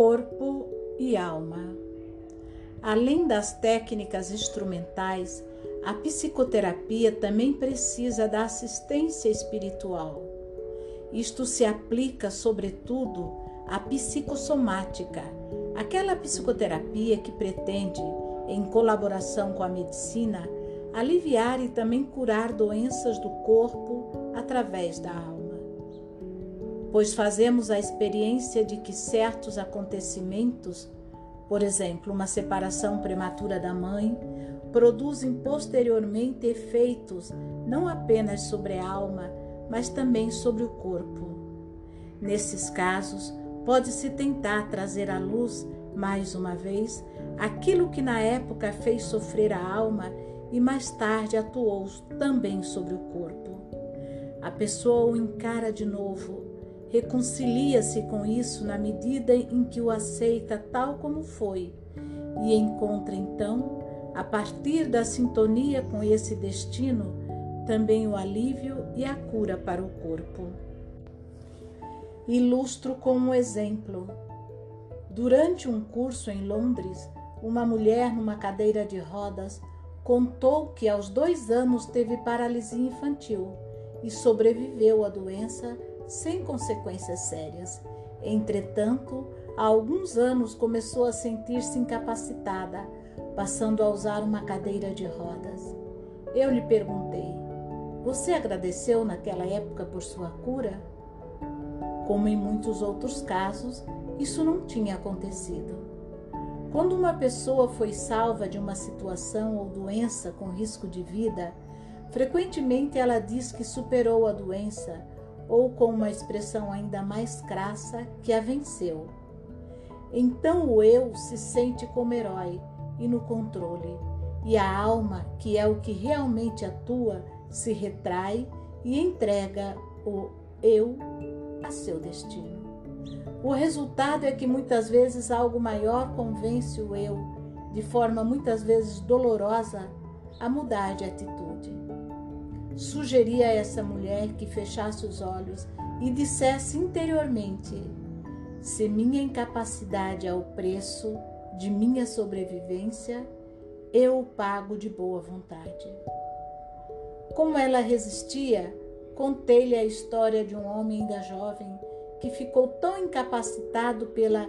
corpo e alma. Além das técnicas instrumentais, a psicoterapia também precisa da assistência espiritual. Isto se aplica, sobretudo, à psicossomática, aquela psicoterapia que pretende, em colaboração com a medicina, aliviar e também curar doenças do corpo através da alma pois fazemos a experiência de que certos acontecimentos, por exemplo, uma separação prematura da mãe, produzem posteriormente efeitos não apenas sobre a alma, mas também sobre o corpo. Nesses casos, pode-se tentar trazer à luz, mais uma vez, aquilo que na época fez sofrer a alma e mais tarde atuou também sobre o corpo. A pessoa o encara de novo reconcilia-se com isso na medida em que o aceita tal como foi e encontra então, a partir da sintonia com esse destino, também o alívio e a cura para o corpo. Ilustro com um exemplo. Durante um curso em Londres, uma mulher numa cadeira de rodas contou que aos dois anos teve paralisia infantil e sobreviveu à doença sem consequências sérias. Entretanto, há alguns anos começou a sentir-se incapacitada, passando a usar uma cadeira de rodas. Eu lhe perguntei: Você agradeceu naquela época por sua cura? Como em muitos outros casos, isso não tinha acontecido. Quando uma pessoa foi salva de uma situação ou doença com risco de vida, frequentemente ela diz que superou a doença ou com uma expressão ainda mais crassa, que a venceu. Então o eu se sente como herói e no controle, e a alma, que é o que realmente atua, se retrai e entrega o eu a seu destino. O resultado é que muitas vezes algo maior convence o eu, de forma muitas vezes dolorosa, a mudar de atitude sugeri a essa mulher que fechasse os olhos e dissesse interiormente: se minha incapacidade é o preço de minha sobrevivência, eu o pago de boa vontade. Como ela resistia, contei-lhe a história de um homem ainda jovem que ficou tão incapacitado pela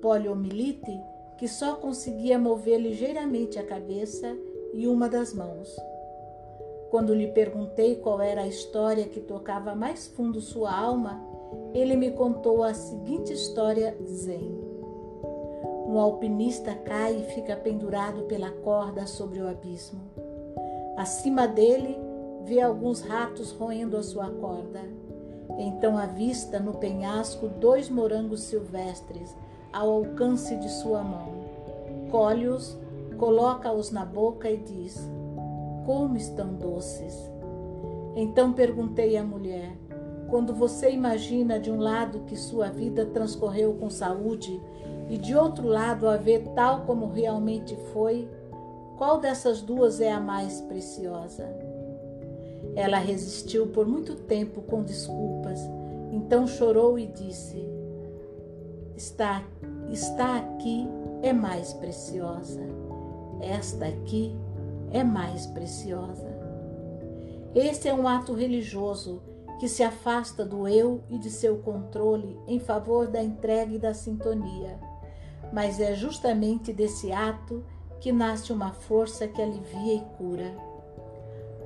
poliomielite que só conseguia mover ligeiramente a cabeça e uma das mãos. Quando lhe perguntei qual era a história que tocava mais fundo sua alma, ele me contou a seguinte história zen. Um alpinista cai e fica pendurado pela corda sobre o abismo. Acima dele, vê alguns ratos roendo a sua corda. Então avista no penhasco dois morangos silvestres ao alcance de sua mão. Colhe-os, coloca-os na boca e diz: como estão doces. Então perguntei à mulher: quando você imagina de um lado que sua vida transcorreu com saúde e de outro lado a ver tal como realmente foi, qual dessas duas é a mais preciosa? Ela resistiu por muito tempo com desculpas, então chorou e disse: Está, está aqui é mais preciosa. Esta aqui é mais preciosa. Este é um ato religioso que se afasta do eu e de seu controle em favor da entrega e da sintonia. Mas é justamente desse ato que nasce uma força que alivia e cura.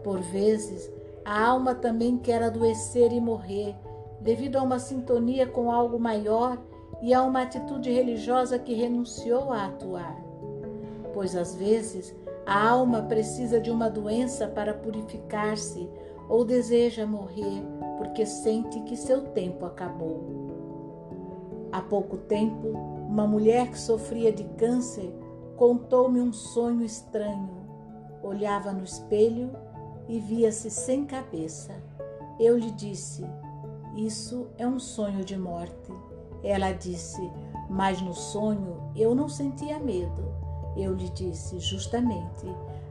Por vezes, a alma também quer adoecer e morrer, devido a uma sintonia com algo maior e a uma atitude religiosa que renunciou a atuar. Pois às vezes a alma precisa de uma doença para purificar-se ou deseja morrer porque sente que seu tempo acabou. Há pouco tempo, uma mulher que sofria de câncer contou-me um sonho estranho. Olhava no espelho e via-se sem cabeça. Eu lhe disse: Isso é um sonho de morte. Ela disse: Mas no sonho eu não sentia medo. Eu lhe disse justamente: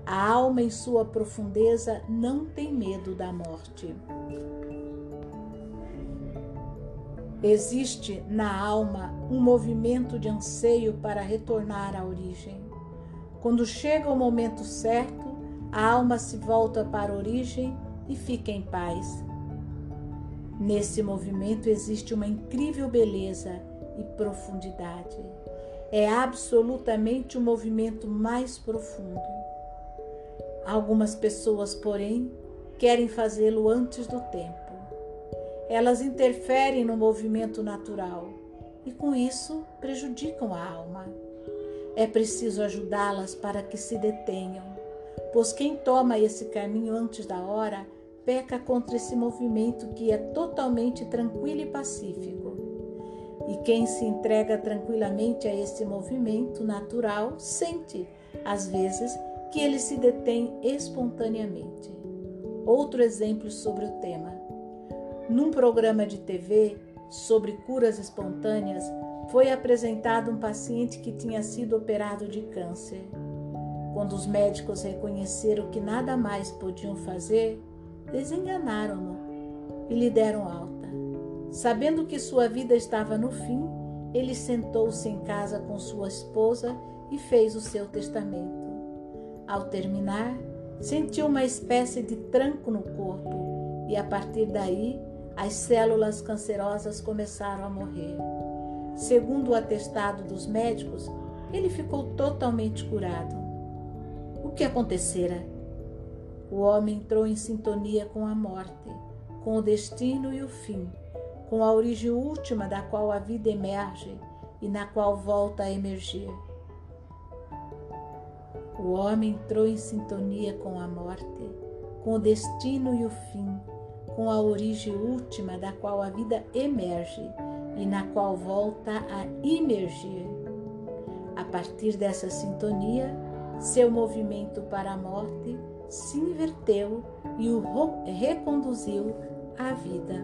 a alma em sua profundeza não tem medo da morte. Existe na alma um movimento de anseio para retornar à origem. Quando chega o momento certo, a alma se volta para a origem e fica em paz. Nesse movimento existe uma incrível beleza e profundidade. É absolutamente o movimento mais profundo. Algumas pessoas, porém, querem fazê-lo antes do tempo. Elas interferem no movimento natural e, com isso, prejudicam a alma. É preciso ajudá-las para que se detenham, pois quem toma esse caminho antes da hora peca contra esse movimento que é totalmente tranquilo e pacífico. E quem se entrega tranquilamente a esse movimento natural sente, às vezes, que ele se detém espontaneamente. Outro exemplo sobre o tema. Num programa de TV sobre curas espontâneas, foi apresentado um paciente que tinha sido operado de câncer. Quando os médicos reconheceram que nada mais podiam fazer, desenganaram-no e lhe deram alta. Sabendo que sua vida estava no fim, ele sentou-se em casa com sua esposa e fez o seu testamento. Ao terminar, sentiu uma espécie de tranco no corpo e a partir daí as células cancerosas começaram a morrer. Segundo o atestado dos médicos, ele ficou totalmente curado. O que acontecera? O homem entrou em sintonia com a morte, com o destino e o fim, com a origem última da qual a vida emerge e na qual volta a emergir. O homem entrou em sintonia com a morte, com o destino e o fim, com a origem última da qual a vida emerge e na qual volta a emergir. A partir dessa sintonia, seu movimento para a morte se inverteu e o reconduziu à vida.